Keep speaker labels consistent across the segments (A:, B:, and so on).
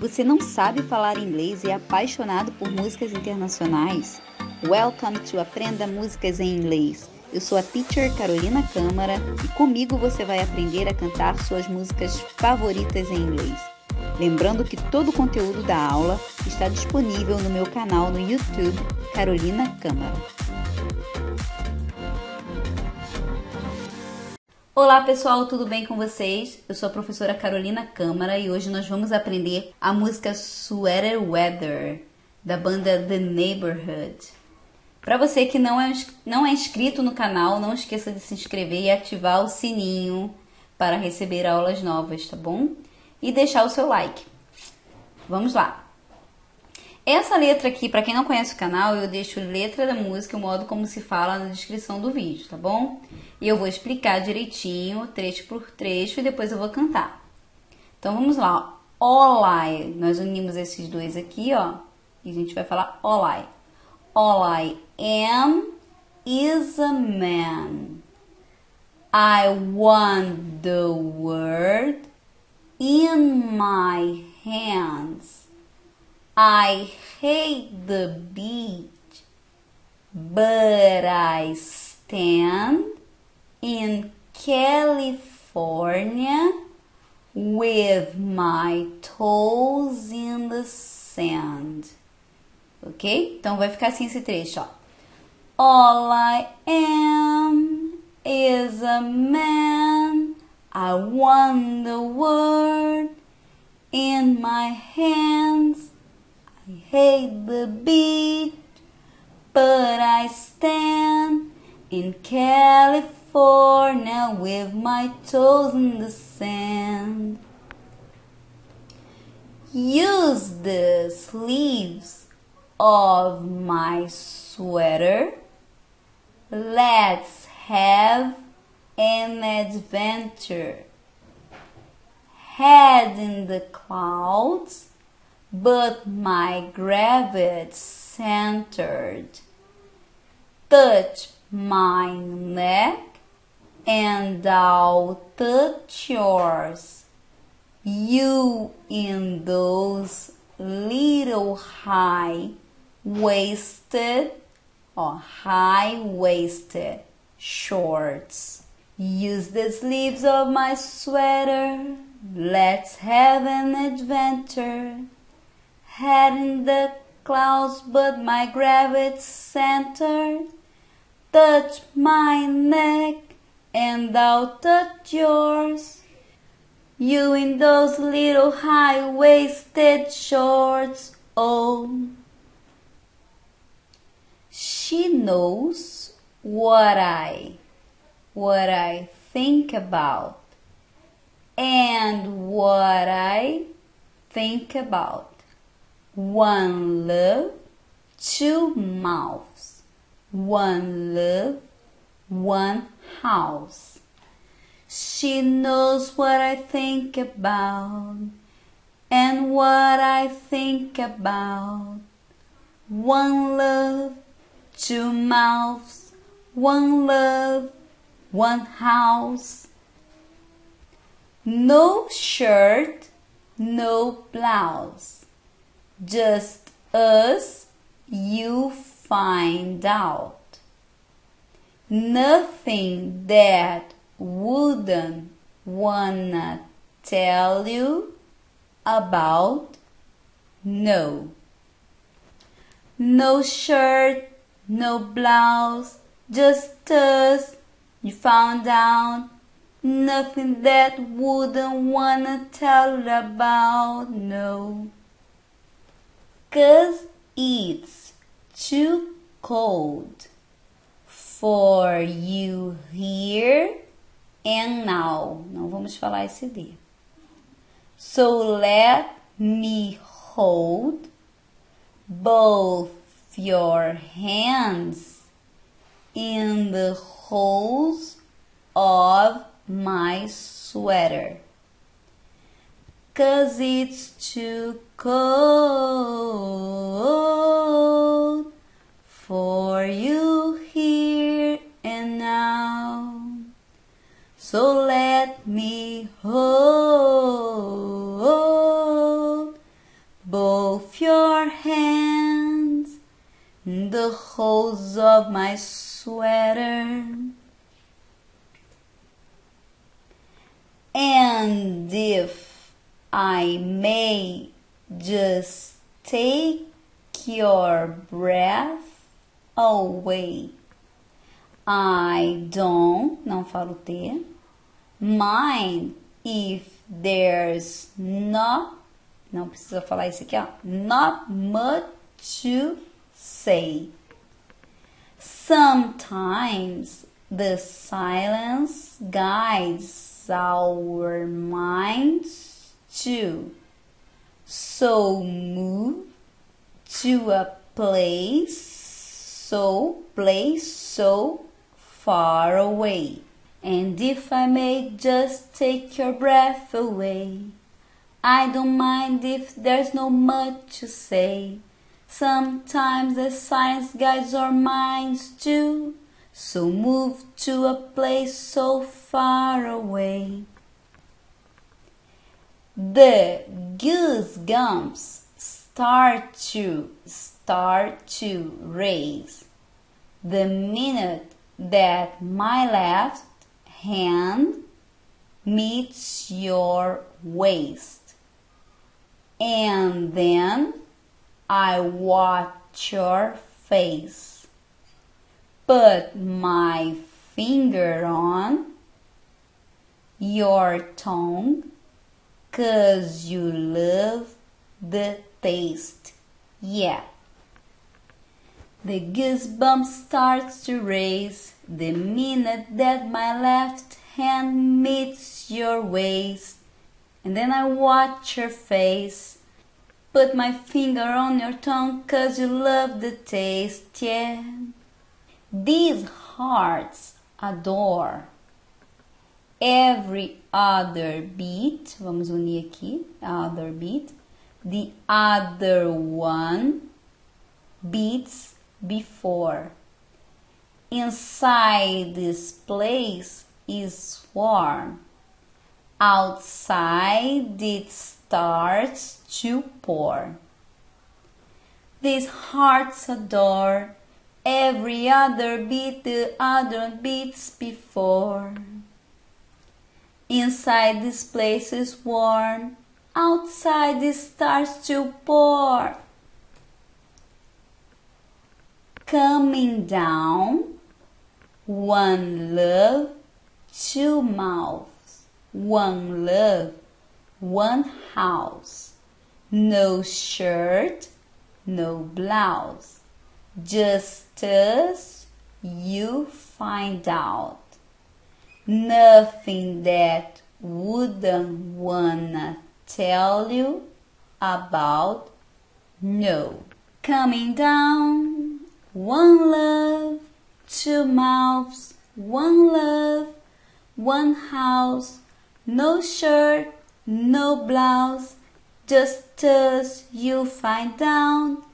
A: Você não sabe falar inglês e é apaixonado por músicas internacionais? Welcome to Aprenda Músicas em Inglês. Eu sou a teacher Carolina Câmara e comigo você vai aprender a cantar suas músicas favoritas em inglês. Lembrando que todo o conteúdo da aula está disponível no meu canal no YouTube Carolina Câmara. Olá pessoal, tudo bem com vocês? Eu sou a professora Carolina Câmara e hoje nós vamos aprender a música Sweater Weather da banda The Neighborhood. Para você que não é, não é inscrito no canal, não esqueça de se inscrever e ativar o sininho para receber aulas novas, tá bom? E deixar o seu like. Vamos lá! Essa letra aqui, para quem não conhece o canal, eu deixo letra da música, o modo como se fala na descrição do vídeo, tá bom? E eu vou explicar direitinho, trecho por trecho, e depois eu vou cantar. Então vamos lá. All I, nós unimos esses dois aqui, ó, e a gente vai falar all I. All I am is a man. I want the world in my hands. I hate the beach, but I stand in California with my toes in the sand. Ok? Então vai ficar assim esse trecho, ó. All I am is a man. I want the world in my hands. I hate the beat, but I stand in California with my toes in the sand. Use the sleeves of my sweater. Let's have an adventure. Head in the clouds, but my gravity centered. Touch my neck and I'll touch yours. You in those little high waisted or high waisted shorts. Use the sleeves of my sweater. Let's have an adventure. Head in the clouds, but my gravity center Touch my neck and thou touch yours. You in those little high waisted shorts, oh. She knows what I, what I think about, and what I think about. One love, two mouths. One love, one house. She knows what I think about and what I think about. One love, two mouths, one love, one house. No shirt, no blouse, just us, you find out. Nothing that wouldn't wanna tell you about no. No shirt no blouse just us you found out. Nothing that wouldn't wanna tell about no cause it's too cold for you here and now. Não vamos falar esse D. So let me hold both your hands in the holes of my sweater. Cause it's too cold for you here and now. So let me hold both your hands in the holes of my sweater. And if I may just take your breath away. I don't, não falo ter, mind if there's not, não precisa falar isso aqui, ó, not much to say. Sometimes the silence guides our minds too. So move to a place so place so far away. And if I may just take your breath away, I don't mind if there's no much to say. Sometimes the silence guides our minds too, so move to a place so far away. The goosebumps start to start to raise the minute that my left hand meets your waist. And then I watch your face. Put my finger on your tongue cause you love the taste. Yeah. The goosebumps starts to raise the minute that my left hand meets your waist. And then I watch your face. Put my finger on your tongue cause you love the taste, yeah. These hearts adore every other beat. Vamos unir aqui, other beat. The other one beats before. Inside this place is warm. Outside it starts to pour. These hearts adore every other beat the other beats before. Inside this place is warm. Outside it starts to pour coming down, one love, two mouths, one love, one house, no shirt, no blouse, just us you find out. Nothing that wouldn't wanna tell you about no. Coming down one love, two mouths, one love, one house, no shirt, no blouse, just us you find down.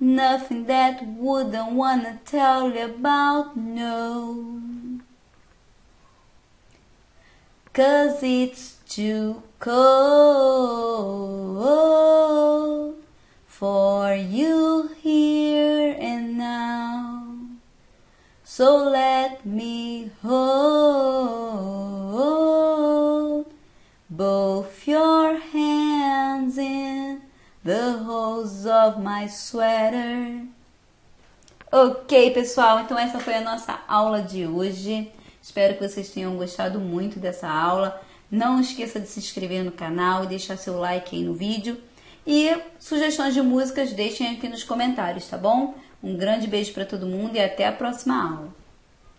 A: Nothing that wouldn't wanna tell you about, no. Cause it's too cold for you here and now. So let me hold both your hands in the holes of my sweater. Ok, pessoal, então essa foi a nossa aula de hoje. Espero que vocês tenham gostado muito dessa aula. Não esqueça de se inscrever no canal e deixar seu like aí no vídeo. E sugestões de músicas deixem aqui nos comentários, tá bom? Um grande beijo para todo mundo e até a próxima aula.